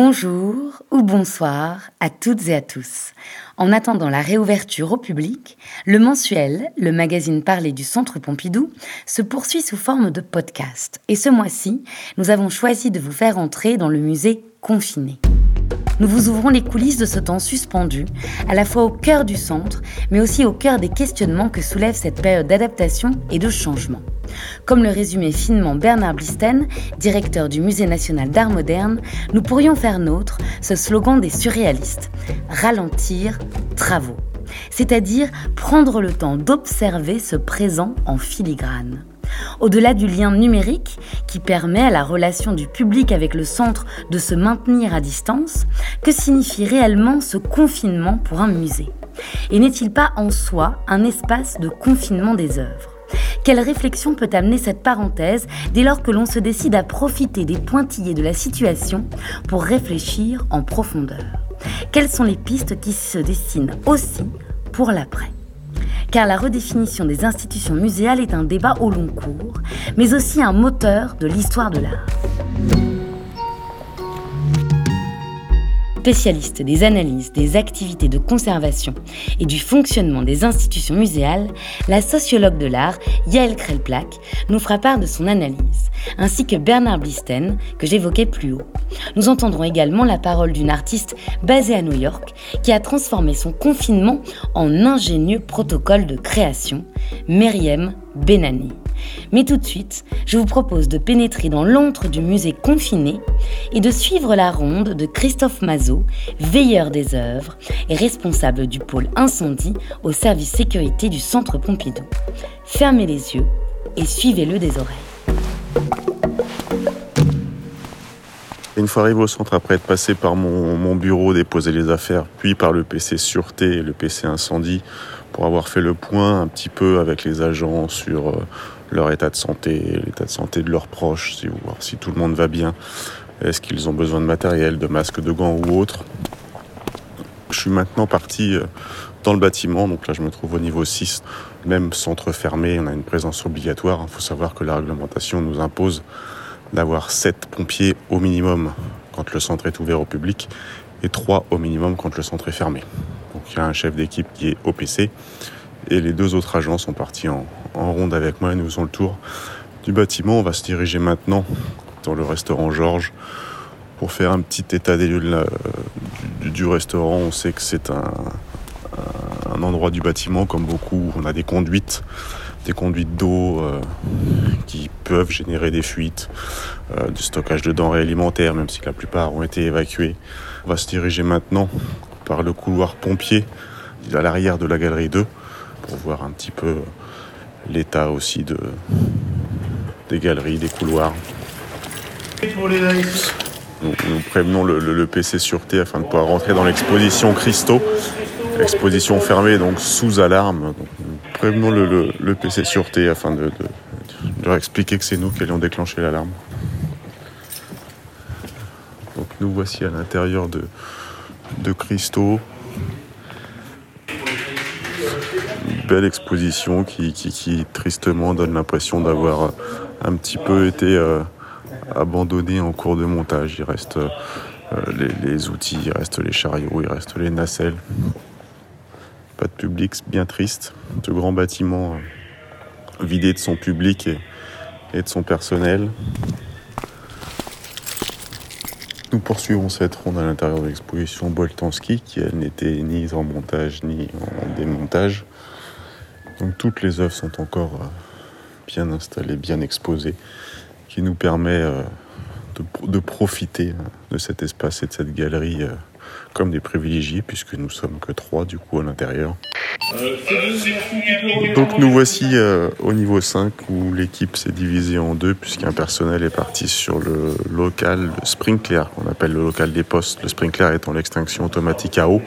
Bonjour ou bonsoir à toutes et à tous. En attendant la réouverture au public, le mensuel, le magazine parlé du Centre Pompidou, se poursuit sous forme de podcast. Et ce mois-ci, nous avons choisi de vous faire entrer dans le musée confiné. Nous vous ouvrons les coulisses de ce temps suspendu, à la fois au cœur du centre, mais aussi au cœur des questionnements que soulève cette période d'adaptation et de changement. Comme le résumait finement Bernard Blisten, directeur du Musée national d'art moderne, nous pourrions faire nôtre ce slogan des surréalistes ralentir, travaux. C'est-à-dire prendre le temps d'observer ce présent en filigrane. Au-delà du lien numérique qui permet à la relation du public avec le centre de se maintenir à distance, que signifie réellement ce confinement pour un musée? Et n'est-il pas en soi un espace de confinement des œuvres? Quelle réflexion peut amener cette parenthèse dès lors que l'on se décide à profiter des pointillés de la situation pour réfléchir en profondeur? Quelles sont les pistes qui se dessinent aussi pour l'après? Car la redéfinition des institutions muséales est un débat au long cours, mais aussi un moteur de l'histoire de l'art. Spécialiste des analyses des activités de conservation et du fonctionnement des institutions muséales, la sociologue de l'art Yael Krelplak nous fera part de son analyse, ainsi que Bernard Blisten, que j'évoquais plus haut. Nous entendrons également la parole d'une artiste basée à New York qui a transformé son confinement en ingénieux protocole de création, Meriem Benani. Mais tout de suite, je vous propose de pénétrer dans l'antre du musée confiné et de suivre la ronde de Christophe Mazot, veilleur des œuvres et responsable du pôle incendie au service sécurité du Centre Pompidou. Fermez les yeux et suivez-le des oreilles. Une fois arrivé au centre, après être passé par mon, bureau, déposer les affaires, puis par le PC sûreté et le PC incendie, pour avoir fait le point un petit peu avec les agents sur euh, leur état de santé, l'état de santé de leurs proches, si, tout le monde va bien, est-ce qu'ils ont besoin de matériel, de masques, de gants ou autre? Je suis maintenant parti euh, dans le bâtiment, donc là je me trouve au niveau 6, même centre fermé, on a une présence obligatoire. Il faut savoir que la réglementation nous impose d'avoir 7 pompiers au minimum quand le centre est ouvert au public et 3 au minimum quand le centre est fermé. Donc il y a un chef d'équipe qui est au PC et les deux autres agents sont partis en, ronde avec moi et nous faisons le tour du bâtiment. On va se diriger maintenant dans le restaurant Georges pour faire un petit état des lieux du, restaurant. On sait que c'est un, endroit du bâtiment, comme beaucoup, on a des conduites, des conduites d'eau euh, qui peuvent générer des fuites, euh, du stockage de denrées alimentaires, même si la plupart ont été évacués. On va se diriger maintenant par le couloir pompier à l'arrière de la galerie 2 pour voir un petit peu l'état aussi de, des galeries, des couloirs. Nous, prévenons le, PC Sûreté afin de pouvoir rentrer dans l'exposition Christo, exposition fermée donc sous alarme. nous prévenons le, PC Sûreté afin de, leur expliquer que c'est nous qui allions déclencher l'alarme. Donc nous voici à l'intérieur de, de Christo, belle exposition qui, tristement donne l'impression d'avoir un petit peu été euh, abandonnée en cours de montage. Il reste euh, les, outils, il reste les chariots, il reste les nacelles. Pas de public, bien triste. Ce grand bâtiment euh, vidé de son public et, de son personnel. Nous poursuivons cette ronde à l'intérieur de l'exposition Boltanski, qui elle n'était ni en montage ni en démontage. Donc toutes les œuvres sont encore euh, bien installées, bien exposées, qui nous permet euh, de, profiter euh, de cet espace et de cette galerie comme des privilégiés, puisque nous sommes que trois du coup à l'intérieur. Donc nous voici au niveau 5 où l'équipe s'est divisée en deux puisqu'un personnel est parti sur le local le sprinkler qu'on appelle le local des postes. Le sprinkler étant l'extinction automatique à eau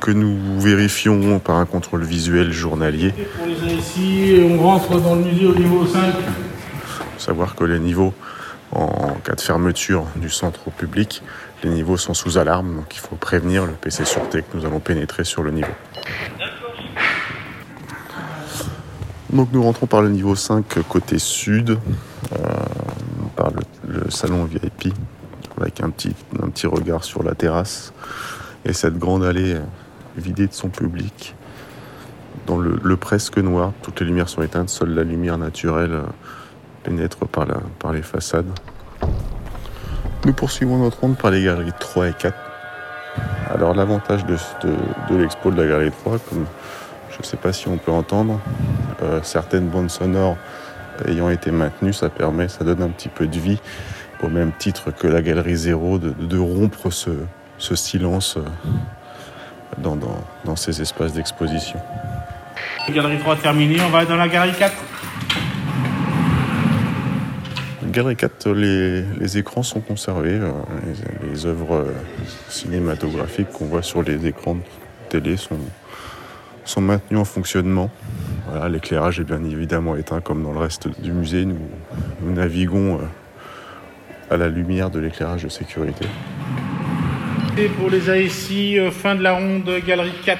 que nous vérifions par un contrôle visuel journalier. Pour les ici, on rentre dans le musée au niveau 5. Savoir que les niveaux, en cas de fermeture du centre au public, les niveaux sont sous alarme, donc il faut prévenir le PC Sûreté que nous allons pénétrer sur le niveau. Donc nous rentrons par le niveau 5 côté sud, euh, par le, salon VIP avec un petit, un petit regard sur la terrasse et cette grande allée vidée de son public dans le, presque noir. Toutes les lumières sont éteintes, seule la lumière naturelle pénètre par, la, par les façades. Nous poursuivons notre ronde par les galeries 3 et 4. Alors l'avantage de, de, l'expo de la galerie 3, comme je ne sais pas si on peut entendre, euh, certaines bandes sonores ayant été maintenues, ça permet, ça donne un petit peu de vie, au même titre que la galerie 0, de, rompre ce, silence euh, dans, dans ces espaces d'exposition. Galerie 3 terminée, on va dans la galerie 4. Galerie 4, les, écrans sont conservés. Euh, les, œuvres euh, cinématographiques qu'on voit sur les écrans de télé sont, sont maintenues en fonctionnement. Voilà, L'éclairage est bien évidemment éteint comme dans le reste du musée. Nous, nous naviguons euh, à la lumière de l'éclairage de sécurité. Pour les ASI, fin de la ronde, galerie 4.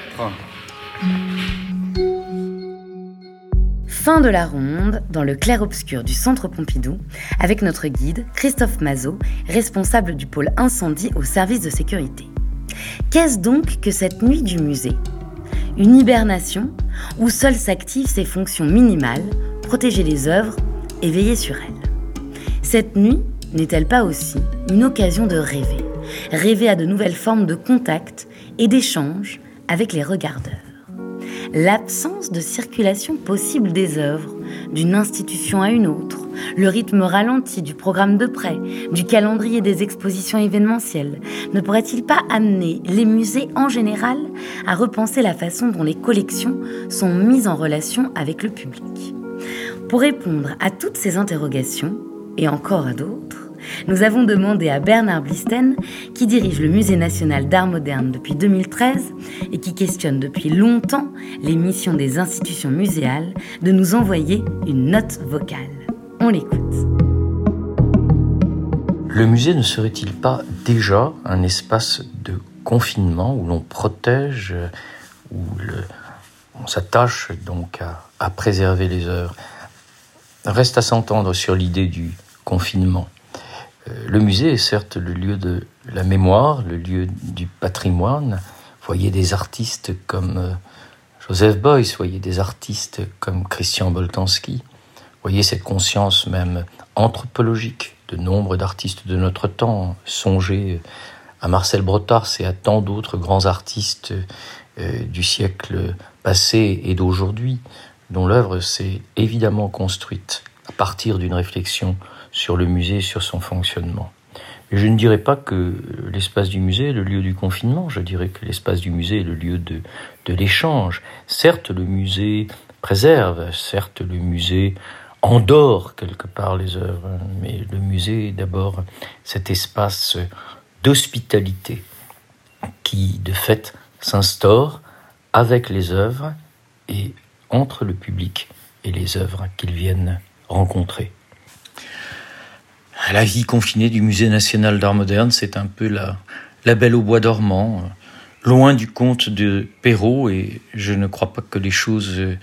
Fin de la ronde dans le clair-obscur du Centre Pompidou avec notre guide Christophe Mazot, responsable du pôle incendie au service de sécurité. Qu'est-ce donc que cette nuit du musée? Une hibernation où seules s'activent ses fonctions minimales, protéger les œuvres et veiller sur elles? Cette nuit n'est-elle pas aussi une occasion de rêver? Rêver à de nouvelles formes de contact et d'échange avec les regardeurs. L'absence de circulation possible des œuvres, d'une institution à une autre, le rythme ralenti du programme de prêt, du calendrier des expositions événementielles, ne pourrait-il pas amener les musées en général à repenser la façon dont les collections sont mises en relation avec le public? Pour répondre à toutes ces interrogations, et encore à d'autres, nous avons demandé à Bernard Blisten, qui dirige le Musée national d'art moderne depuis 2013 et qui questionne depuis longtemps les missions des institutions muséales, de nous envoyer une note vocale. On l'écoute. Le musée ne serait-il pas déjà un espace de confinement où l'on protège, où on s'attache donc à, à préserver les œuvres? Reste à s'entendre sur l'idée du confinement. Euh, le musée est certes le lieu de la mémoire, le lieu du patrimoine. Voyez des artistes comme euh, Joseph Beuys, voyez des artistes comme Christian Boltanski. Voyez cette conscience même anthropologique de nombre d'artistes de notre temps. Songez à Marcel Brotars et à tant d'autres grands artistes euh, du siècle passé et d'aujourd'hui, dont l'œuvre s'est évidemment construite à partir d'une réflexion sur le musée, sur son fonctionnement. je ne dirais pas que l'espace du musée est le lieu du confinement, je dirais que l'espace du musée est le lieu de, de l'échange. Certes, le musée préserve, certes, le musée endort quelque part les œuvres, mais le musée est d'abord cet espace d'hospitalité qui, de fait, s'instaure avec les œuvres et entre le public et les œuvres qu'ils viennent rencontrer la vie confinée du Musée national d'art moderne, c'est un peu la, belle au bois dormant, euh, loin du conte de Perrault, et je ne crois pas que les choses euh,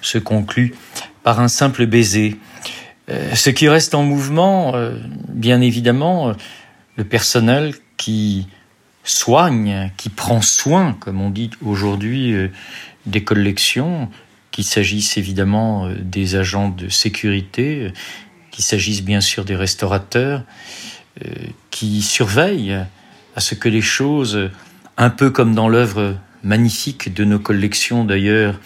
se concluent par un simple baiser. Euh, ce qui reste en mouvement, bien évidemment, le personnel qui soigne, qui prend soin, comme on dit aujourd'hui, des collections, qu'il s'agisse évidemment des agents de sécurité, qu'il s'agisse bien sûr des restaurateurs euh, qui surveillent à ce que les choses, un peu comme dans l'œuvre magnifique de nos collections d'ailleurs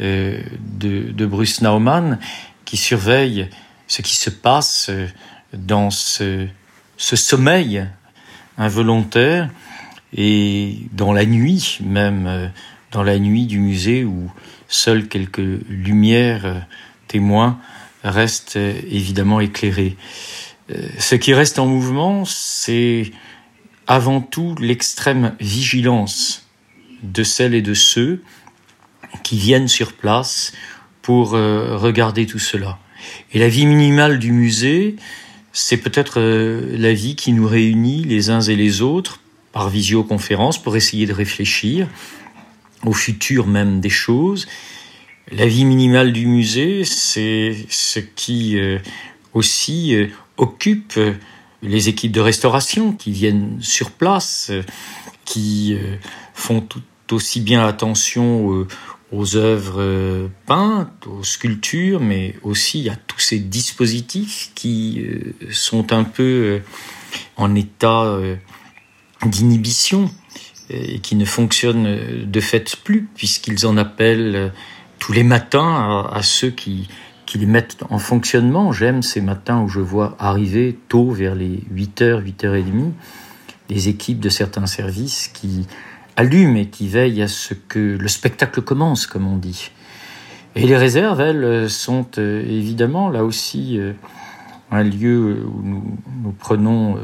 euh, de, Bruce Nauman, qui surveillent ce qui se passe dans ce, ce sommeil involontaire et dans la nuit même, dans la nuit du musée où seules quelques lumières témoins reste euh, évidemment éclairé. Euh, ce qui reste en mouvement, c'est avant tout l'extrême vigilance de celles et de ceux qui viennent sur place pour euh, regarder tout cela. Et la vie minimale du musée, c'est peut-être la vie qui nous réunit les uns et les autres par visioconférence pour essayer de réfléchir au futur même des choses la vie minimale du musée, c'est ce qui euh, aussi euh, occupe les équipes de restauration qui viennent sur place, qui font tout aussi bien attention aux œuvres peintes, aux sculptures, mais aussi à tous ces dispositifs qui sont un peu en état d'inhibition et qui ne fonctionnent de fait plus, puisqu'ils en appellent tous les matins à, ceux qui, les mettent en fonctionnement. J'aime ces matins où je vois arriver tôt, vers les 8h, 8h30, des équipes de certains services qui allument et qui veillent à ce que le spectacle commence, comme on dit. Et les réserves, elles, sont euh, évidemment là aussi euh, un lieu où nous, prenons euh,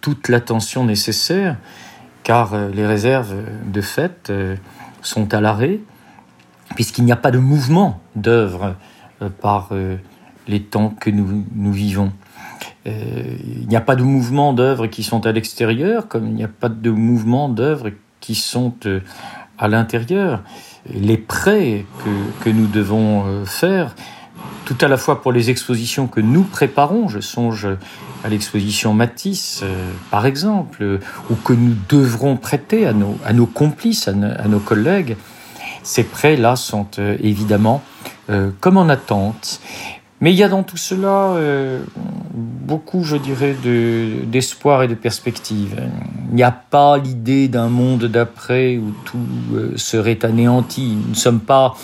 toute l'attention nécessaire car les réserves, de fait, sont à l'arrêt, puisqu'il n'y a pas de mouvement d'œuvre euh, par les temps que nous, vivons. il n'y a pas de mouvement d'œuvres qui sont à l'extérieur, comme il n'y a pas de mouvement d'œuvres qui sont à l'intérieur. Les prêts que, nous devons faire, tout à la fois pour les expositions que nous préparons, je songe à l'exposition Matisse, euh, par exemple, euh, ou que nous devrons prêter à nos complices, à, nos collègues, ces prêts-là sont euh, évidemment comme en attente. Mais il y a dans tout cela beaucoup, je dirais, d'espoir et de perspective. Il n'y a pas l'idée d'un monde d'après où tout serait anéanti. Nous ne sommes pas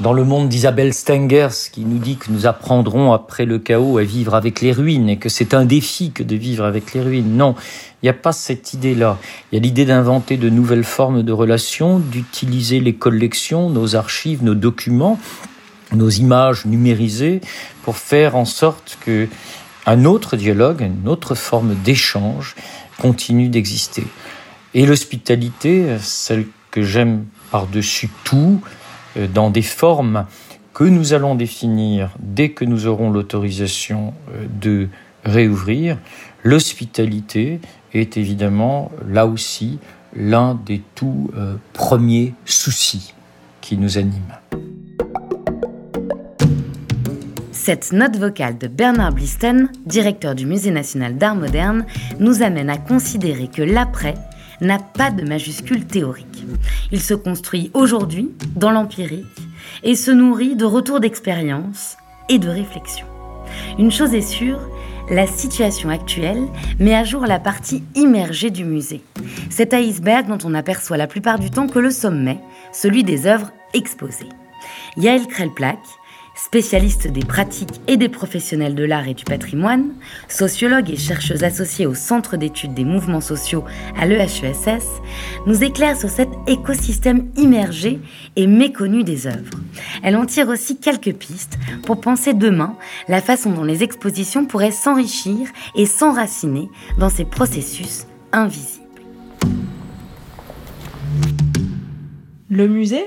dans le monde d'Isabelle Stengers, qui nous dit que nous apprendrons après le chaos à vivre avec les ruines et que c'est un défi que de vivre avec les ruines. Non, il n'y a pas cette idée-là. Il y a l'idée d'inventer de nouvelles formes de relations, d'utiliser les collections, nos archives, nos documents, nos images numérisées pour faire en sorte que un autre dialogue, une autre forme d'échange continue d'exister. Et l'hospitalité, celle que j'aime par-dessus tout, dans des formes que nous allons définir dès que nous aurons l'autorisation euh, de réouvrir. L'hospitalité est évidemment là aussi l'un des tout euh, premiers soucis qui nous animent. Cette note vocale de Bernard Blisten, directeur du Musée national d'art moderne, nous amène à considérer que l'après n'a pas de majuscule théorique. Il se construit aujourd'hui dans l'empirique et se nourrit de retours d'expérience et de réflexion. Une chose est sûre, la situation actuelle met à jour la partie immergée du musée. Cet iceberg dont on aperçoit la plupart du temps que le sommet, celui des œuvres exposées. Yael Krelplak, Spécialiste des pratiques et des professionnels de l'art et du patrimoine, sociologue et chercheuse associée au Centre d'études des mouvements sociaux à l'EHESS, nous éclaire sur cet écosystème immergé et méconnu des œuvres. Elle en tire aussi quelques pistes pour penser demain la façon dont les expositions pourraient s'enrichir et s'enraciner dans ces processus invisibles. Le musée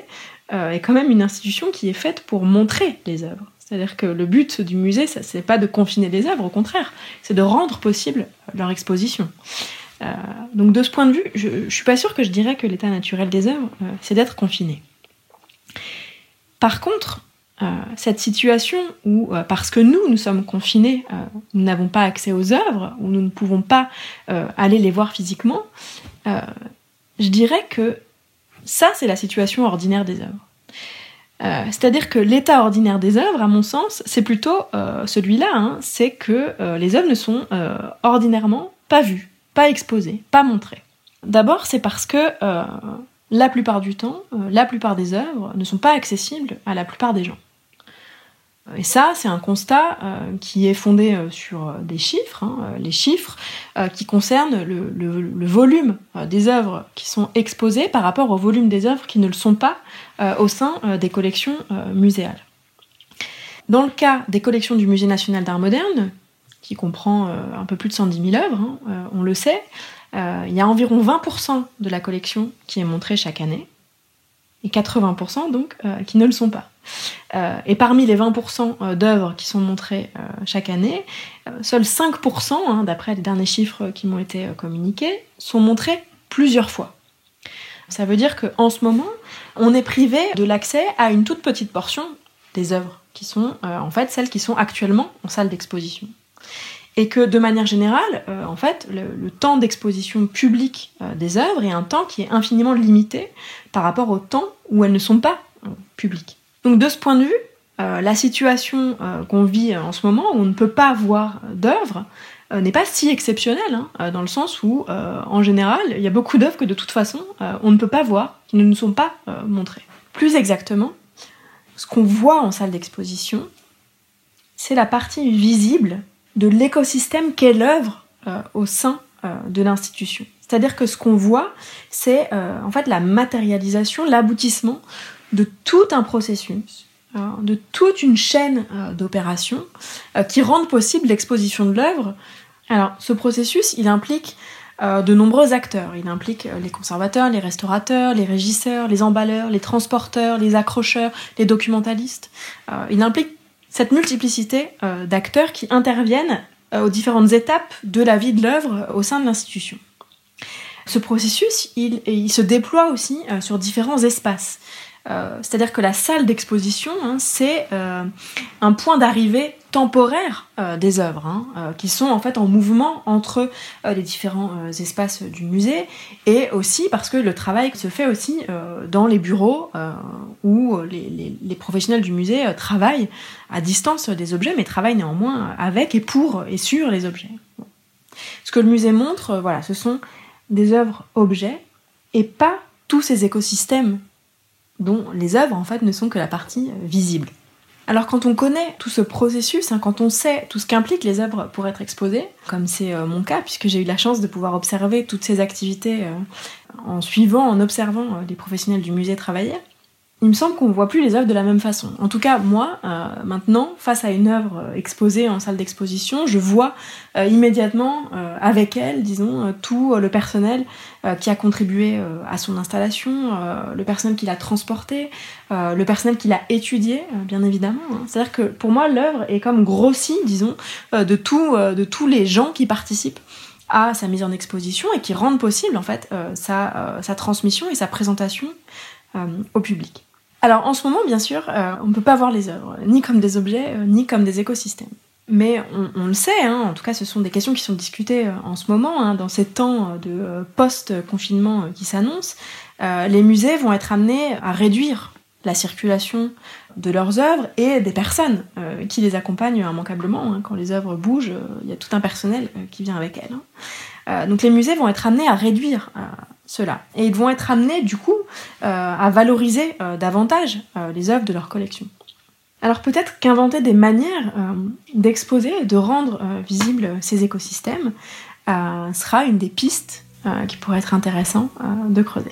euh, est quand même une institution qui est faite pour montrer les œuvres. C'est-à-dire que le but du musée, ce n'est pas de confiner les œuvres, au contraire, c'est de rendre possible leur exposition. Euh, donc de ce point de vue, je ne suis pas sûre que je dirais que l'état naturel des œuvres, euh, c'est d'être confiné. Par contre, cette situation où, parce que nous, nous sommes confinés, nous n'avons pas accès aux œuvres, ou nous ne pouvons pas aller les voir physiquement, je dirais que ça, c'est la situation ordinaire des œuvres. Euh, c'est-à-dire que l'état ordinaire des œuvres, à mon sens, c'est plutôt euh, celui-là, hein, c'est que euh, les œuvres ne sont ordinairement pas vues, pas exposées, pas montrées. D'abord, c'est parce que la plupart du temps, la plupart des œuvres ne sont pas accessibles à la plupart des gens. Et ça, c'est un constat euh, qui est fondé euh, sur euh, des chiffres, hein, les chiffres qui concernent le, volume des œuvres qui sont exposées par rapport au volume des œuvres qui ne le sont pas au sein des collections muséales. Dans le cas des collections du Musée national d'art moderne, qui comprend un peu plus de 110 000 œuvres, hein, on le sait, il y a environ 20% de la collection qui est montrée chaque année, et 80% donc qui ne le sont pas. Euh, et parmi les 20% euh, d'œuvres qui sont montrées euh, chaque année, seuls 5%, hein, d'après les derniers chiffres qui m'ont été communiqués, sont montrés plusieurs fois. Ça veut dire qu'en ce moment, on est privé de l'accès à une toute petite portion des œuvres, qui sont en fait celles qui sont actuellement en salle d'exposition. Et que de manière générale, en fait, le, temps d'exposition publique des œuvres est un temps qui est infiniment limité par rapport au temps où elles ne sont pas publiques. Donc de ce point de vue, la situation qu'on vit en ce moment, où on ne peut pas voir d'œuvres, n'est pas si exceptionnelle, hein, dans le sens où, en général, il y a beaucoup d'œuvres que de toute façon, on ne peut pas voir, qui ne nous sont pas montrées. Plus exactement, ce qu'on voit en salle d'exposition, c'est la partie visible de l'écosystème qu'est l'œuvre euh, au sein euh, de l'institution. C'est-à-dire que ce qu'on voit, c'est euh, en fait la matérialisation, l'aboutissement de tout un processus, de toute une chaîne d'opérations qui rendent possible l'exposition de l'œuvre. Alors, ce processus, il implique de nombreux acteurs. Il implique les conservateurs, les restaurateurs, les régisseurs, les emballeurs, les transporteurs, les accrocheurs, les documentalistes. il implique cette multiplicité euh, d'acteurs qui interviennent euh, aux différentes étapes de la vie de l'œuvre euh, au sein de l'institution. Ce processus, il, se déploie aussi sur différents espaces. Euh, c'est-à-dire que la salle d'exposition, hein, c'est euh, un point d'arrivée temporaire euh, des œuvres, hein, qui sont en fait en mouvement entre les différents espaces du musée, et aussi parce que le travail se fait aussi dans les bureaux où les, professionnels du musée travaillent à distance des objets, mais travaillent néanmoins avec et pour et sur les objets. Ce que le musée montre, voilà, ce sont des œuvres objets et pas tous ces écosystèmes dont les œuvres en fait ne sont que la partie euh, visible. Alors quand on connaît tout ce processus, hein, quand on sait tout ce qu'impliquent les œuvres pour être exposées, comme c'est euh, mon cas, puisque j'ai eu la chance de pouvoir observer toutes ces activités euh, en suivant, en observant les professionnels du musée travailler, il me semble qu'on ne voit plus les œuvres de la même façon. En tout cas, moi, euh, maintenant, face à une œuvre euh, exposée en salle d'exposition, je vois euh, immédiatement avec elle, disons, tout le personnel qui a contribué à son installation, le personnel qui l'a transporté, le personnel qui l'a étudié, bien évidemment. Hein. C'est-à-dire que pour moi, l'œuvre est comme grossie, disons, de, tout, de tous les gens qui participent à sa mise en exposition et qui rendent possible, en fait, sa, sa transmission et sa présentation au public. Alors en ce moment, bien sûr, euh, on ne peut pas voir les œuvres, ni comme des objets, euh, ni comme des écosystèmes. Mais on, le sait, hein, en tout cas ce sont des questions qui sont discutées euh, en ce moment, hein, dans ces temps de post-confinement qui s'annoncent. les musées vont être amenés à réduire la circulation de leurs œuvres et des personnes qui les accompagnent immanquablement. Hein. Quand les œuvres bougent, il y a tout un personnel qui vient avec elles. donc les musées vont être amenés à réduire Et ils vont être amenés, du coup, euh, à valoriser euh, davantage euh, les œuvres de leur collection. Alors peut-être qu'inventer des manières d'exposer et de rendre visibles ces écosystèmes sera une des pistes qui pourrait être intéressant de creuser.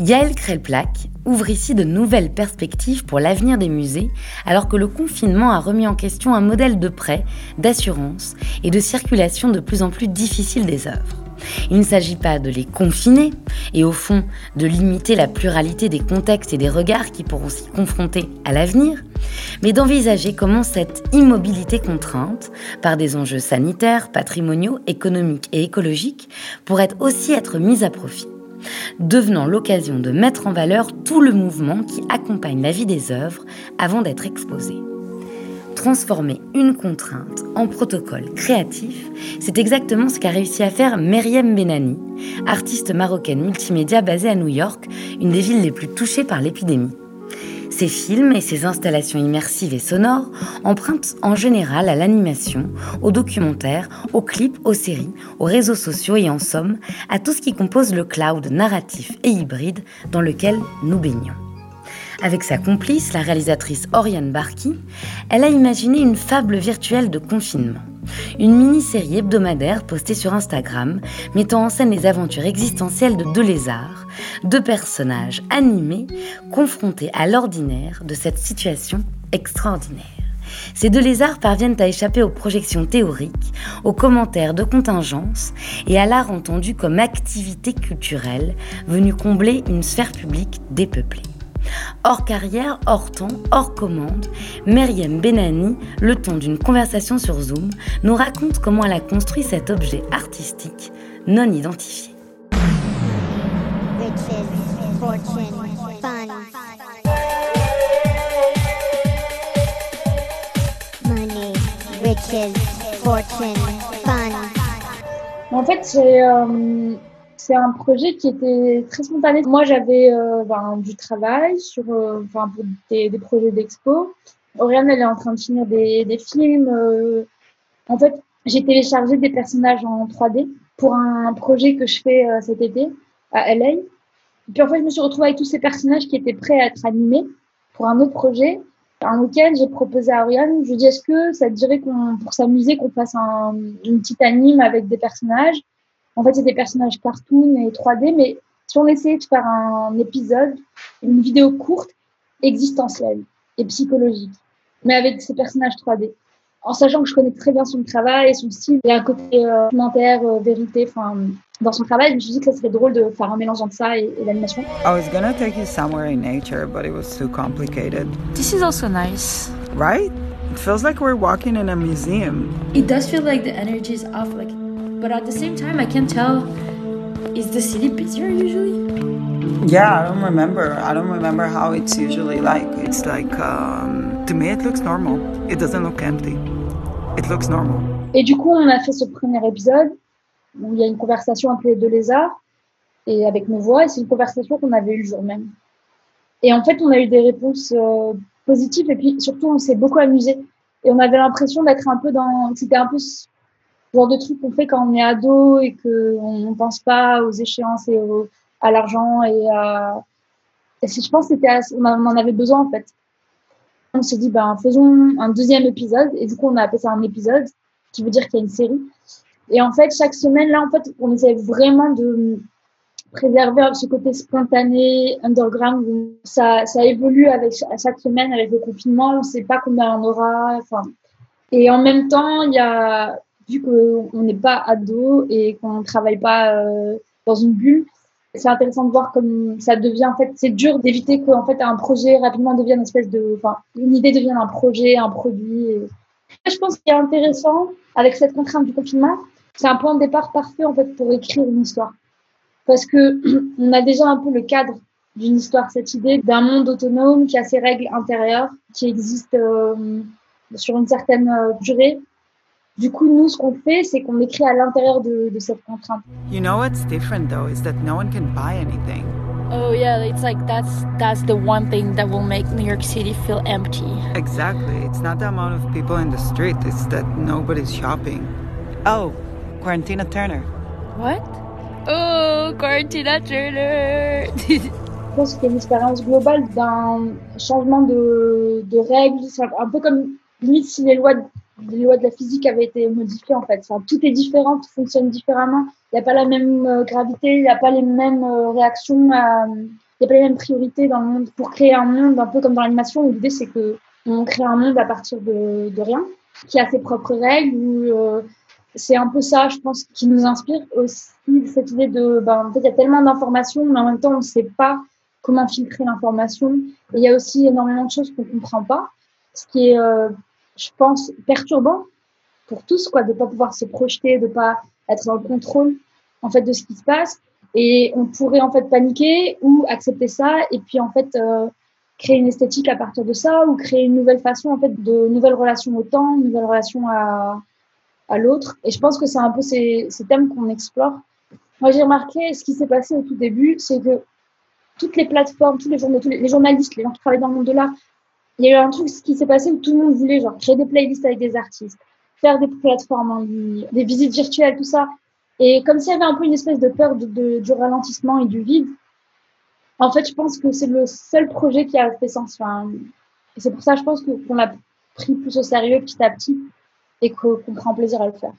Yael Krelplak ouvre ici de nouvelles perspectives pour l'avenir des musées, alors que le confinement a remis en question un modèle de prêt, d'assurance et de circulation de plus en plus difficile des œuvres. Il ne s'agit pas de les confiner et au fond de limiter la pluralité des contextes et des regards qui pourront s'y confronter à l'avenir, mais d'envisager comment cette immobilité contrainte par des enjeux sanitaires, patrimoniaux, économiques et écologiques pourrait aussi être mise à profit devenant l'occasion de mettre en valeur tout le mouvement qui accompagne la vie des œuvres avant d'être exposées. Transformer une contrainte en protocole créatif, c'est exactement ce qu'a réussi à faire Meriem Benani, artiste marocaine multimédia basée à New York, une des villes les plus touchées par l'épidémie. Ces films et ces installations immersives et sonores empruntent en général à l'animation, au documentaire, aux clips, aux séries, aux réseaux sociaux et en somme à tout ce qui compose le cloud narratif et hybride dans lequel nous baignons. Avec sa complice, la réalisatrice Oriane Barki, elle a imaginé une fable virtuelle de confinement. Une mini-série hebdomadaire postée sur Instagram mettant en scène les aventures existentielles de deux lézards, deux personnages animés confrontés à l'ordinaire de cette situation extraordinaire. Ces deux lézards parviennent à échapper aux projections théoriques, aux commentaires de contingence et à l'art entendu comme activité culturelle venue combler une sphère publique dépeuplée. Hors carrière, hors temps, hors commande, Myriam Benani, le temps d'une conversation sur Zoom, nous raconte comment elle a construit cet objet artistique non identifié. En fait, c'est euh, c'est un projet qui était très spontané. Moi, j'avais euh, ben, du travail sur, euh, des projets d'expo. Oriane, elle est en train de finir des, des films. euh. en fait, j'ai téléchargé des personnages en 3D pour un projet que je fais euh, cet été à LA. Et puis en fait, je me suis retrouvée avec tous ces personnages qui étaient prêts à être animés pour un autre projet. Un week-end, j'ai proposé à Oriane, je lui ai dit, est-ce que ça te dirait qu'on, pour s'amuser, qu'on fasse un, une petite anime avec des personnages? En fait, c'est des personnages cartoon et 3D, mais si on essayait de faire un épisode, une vidéo courte, existentielle et psychologique, mais avec ces personnages 3D. En sachant que je connais très bien son travail et son style, et un côté euh, documentaire, euh, vérité, enfin, dans son travail, je me suis dit que ça serait drôle de faire un mélange entre ça et, et l'animation. I was gonna take you somewhere in nature, but it was too complicated. This is also nice. Right? It feels like we're walking in a museum. It does feel like the energy is off, like, but at the same time, I can tell. Is the city busier usually? Yeah, I don't remember. I don't remember how it's usually like. It's like, um, to me, it looks normal. It doesn't look empty. It looks normal. Et du coup, on a fait ce premier épisode où il y a une conversation entre les deux lézards et avec nos voix, et c'est une conversation qu'on avait eue le jour même. Et en fait, on a eu des réponses euh, positives et puis surtout, on s'est beaucoup amusé. Et on avait l'impression d'être un peu dans. C'était un peu genre de truc qu'on fait quand on est ado et qu'on ne pense pas aux échéances et au- à l'argent. Et, à- et je pense que c'était assez- on en avait besoin en fait. On s'est dit, ben, faisons un deuxième épisode. Et du coup, on a appelé ça un épisode, qui veut dire qu'il y a une série. Et en fait, chaque semaine, là, en fait, on essaie vraiment de préserver ce côté spontané, underground. où Ça, ça évolue avec chaque semaine avec le confinement. On ne sait pas combien on aura. Enfin, et en même temps, il y a, vu qu'on n'est pas ado et qu'on ne travaille pas euh, dans une bulle, c'est intéressant de voir comme ça devient, en fait, c'est dur d'éviter qu'en fait, un projet rapidement devienne une espèce de, enfin, une idée devienne un projet, un produit. Je pense qu'il est intéressant avec cette contrainte du confinement, c'est un point de départ parfait, en fait, pour écrire une histoire. Parce que on a déjà un peu le cadre d'une histoire, cette idée d'un monde autonome qui a ses règles intérieures, qui existent euh, sur une certaine euh, durée. Du coup, nous, ce qu'on fait, c'est qu'on écrit à l'intérieur de, de cette contrainte. You know what's different though is that no one can buy anything. Oh yeah, it's like that's that's the one thing that will make New York City feel empty. Exactly. It's not the amount of people in the street, it's that nobody's shopping. Oh, Quarantina Turner. What? Oh, Quarantina Turner. Je pense y a une expérience globale d'un changement de, de règles. C'est un peu comme limite si les lois, les lois de la physique avaient été modifiées en fait. Tout est différent, tout fonctionne différemment. Il n'y a pas la même euh, gravité, il n'y a pas les mêmes euh, réactions, il n'y a pas les mêmes priorités dans le monde. Pour créer un monde, un peu comme dans l'animation, l'idée c'est que on crée un monde à partir de, rien, qui a ses propres règles. Euh, c'est un peu ça, je pense, qui nous inspire aussi cette idée de, ben, en fait, il y a tellement d'informations, mais en même temps, on ne sait pas comment filtrer l'information. Et il y a aussi énormément de choses qu'on ne comprend pas, ce qui est, je pense, perturbant pour tous, quoi, de ne pas pouvoir se projeter, de ne pas être dans le contrôle en fait, de ce qui se passe. Et on pourrait en fait paniquer ou accepter ça et puis en fait euh, créer une esthétique à partir de ça ou créer une nouvelle façon en fait de nouvelles relations au temps, une nouvelle relation à, à l'autre. Et je pense que c'est un peu ces, thèmes qu'on explore. Moi, j'ai remarqué ce qui s'est passé au tout début, c'est que toutes les plateformes, tous les journalistes, les gens qui travaillent dans le monde de l'art, il y a eu un truc qui s'est passé où tout le monde voulait genre créer des playlists avec des artistes, faire des plateformes en ligne, des visites virtuelles, tout ça. Et comme s'il y avait un peu une espèce de peur du ralentissement et du vide, en fait, je pense que c'est le seul projet qui a fait sens. Enfin, c'est pour ça, je pense que- qu'on l'a pris plus au sérieux petit à petit et qu'on prend plaisir à le faire.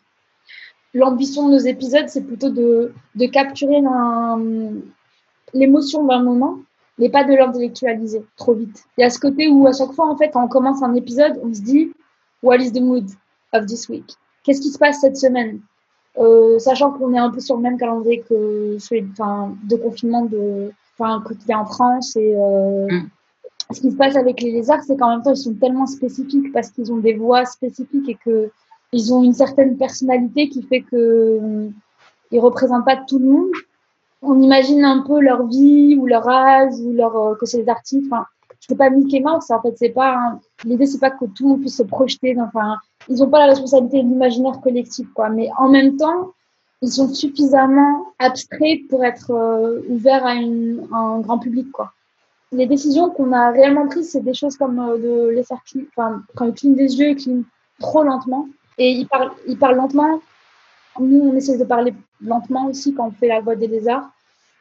L'ambition de nos épisodes, c'est plutôt de, capturer l'émotion d'un moment, mais pas de l'intellectualiser trop vite. Il y a ce côté où à chaque fois, en fait, quand on commence un épisode, on se dit What is the mood of this week? Qu'est-ce qui se passe cette semaine? Euh, Sachant qu'on est un peu sur le même calendrier que celui enfin, de confinement de, enfin, qu'il y a en France et euh, ce qui se passe avec les lézards, c'est qu'en même temps, ils sont tellement spécifiques parce qu'ils ont des voix spécifiques et que ils ont une certaine personnalité qui fait que euh, ils représentent pas tout le monde. On imagine un peu leur vie ou leur âge ou leur euh, que c'est des artistes. Enfin, c'est pas Mickey Mouse. En fait, c'est pas l'idée, c'est pas que tout le monde puisse se projeter. Enfin, ils n'ont pas la responsabilité de l'imaginaire collectif, quoi. Mais en même temps, ils sont suffisamment abstraits pour être euh, ouverts à, une, un grand public, quoi. Les décisions qu'on a réellement prises, c'est des choses comme euh, de les faire enfin, quand ils clignent des yeux, ils clignent trop lentement. Et ils parlent, ils parlent lentement. Nous, on essaie de parler lentement aussi quand on fait la voix des lézards.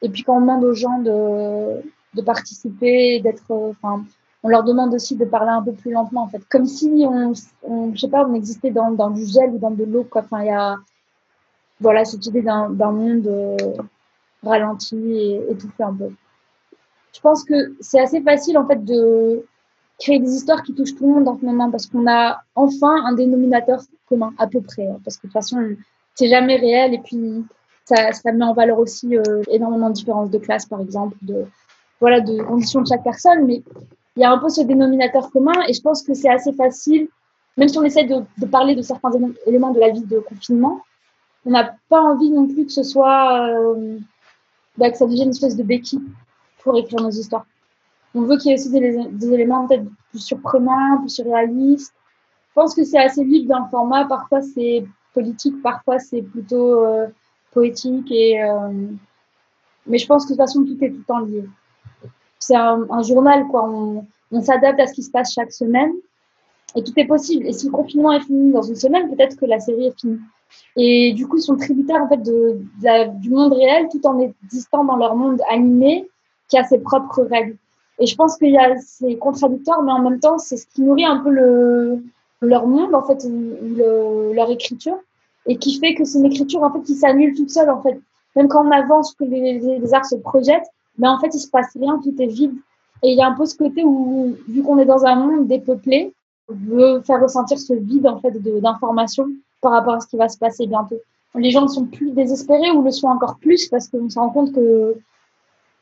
Et puis quand on demande aux gens de, de participer, d'être, euh, enfin, on leur demande aussi de parler un peu plus lentement en fait, comme si on, on je sais pas, on existait dans, dans du gel ou dans de l'eau quoi. Enfin, il y a, voilà, cette idée d'un monde euh, ralenti et étouffé un peu. Je pense que c'est assez facile en fait de créer des histoires qui touchent tout le monde en ce moment parce qu'on a enfin un dénominateur commun à peu près, hein, parce que de toute façon c'est jamais réel et puis ça, ça met en valeur aussi euh, énormément de différences de classe par exemple, de voilà de conditions de chaque personne, mais il y a un peu ce dénominateur commun et je pense que c'est assez facile, même si on essaie de, parler de certains éléments de la vie de confinement, on n'a pas envie non plus que ce soit, euh, bah, que ça devienne une espèce de béquille pour écrire nos histoires. On veut qu'il y ait aussi des, des éléments peut-être plus surprenants, plus surréalistes. Je pense que c'est assez libre le format. Parfois c'est politique, parfois c'est plutôt euh, poétique et euh, mais je pense que de toute façon tout est tout le temps lié c'est un, journal, quoi. On, s'adapte à ce qui se passe chaque semaine et tout est possible. Et si le confinement est fini dans une semaine, peut-être que la série est finie. Et du coup, ils sont tributaires en fait de, du monde réel tout en existant dans leur monde animé qui a ses propres règles. Et je pense qu'il y a c'est contradictoire, mais en même temps, c'est ce qui nourrit un peu le, leur monde en fait, le, leur écriture, et qui fait que c'est une écriture en fait qui s'annule toute seule en fait. Même quand on avance, que les, arts se projettent, mais en fait, il se passe rien, tout est vide. Et il y a un peu ce côté où, vu qu'on est dans un monde dépeuplé, on veut faire ressentir ce vide en fait d'informations par rapport à ce qui va se passer bientôt. Les gens sont plus désespérés ou le sont encore plus parce qu'on se rend compte que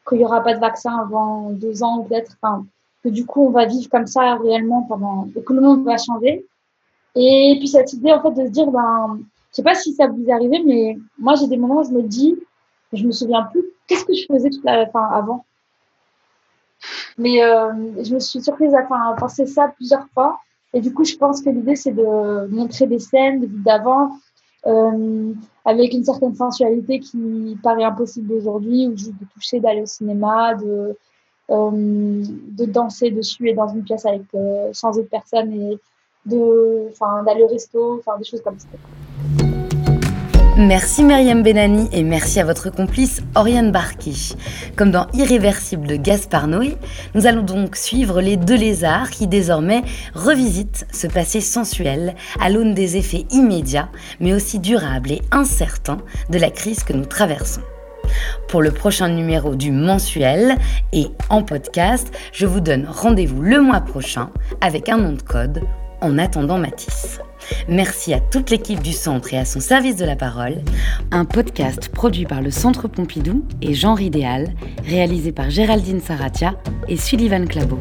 qu'il n'y aura pas de vaccin avant deux ans peut-être, que du coup on va vivre comme ça réellement pendant et que le monde va changer. Et puis cette idée en fait de se dire ben je sais pas si ça vous est arrivé mais moi j'ai des moments où je me dis je me souviens plus qu'est-ce que je faisais toute la, fin, avant. Mais euh, je me suis surprise à, à penser ça plusieurs fois. Et du coup, je pense que l'idée, c'est de montrer des scènes de vie d'avant, euh, avec une certaine sensualité qui paraît impossible aujourd'hui, ou juste de toucher, d'aller au cinéma, de, de danser dessus et dans une pièce avec euh, 100 autres personnes et de, d'aller au resto, enfin des choses comme ça. Merci Myriam Benani et merci à votre complice Oriane Barki. Comme dans Irréversible de Gaspard Noé, nous allons donc suivre les deux lézards qui désormais revisitent ce passé sensuel à l'aune des effets immédiats mais aussi durables et incertains de la crise que nous traversons. Pour le prochain numéro du mensuel et en podcast, je vous donne rendez-vous le mois prochain avec un nom de code en attendant Matisse. Merci à toute l'équipe du Centre et à son service de la parole. Un podcast produit par le Centre Pompidou et Genre Idéal, réalisé par Géraldine Saratia et Sullivan Clabot.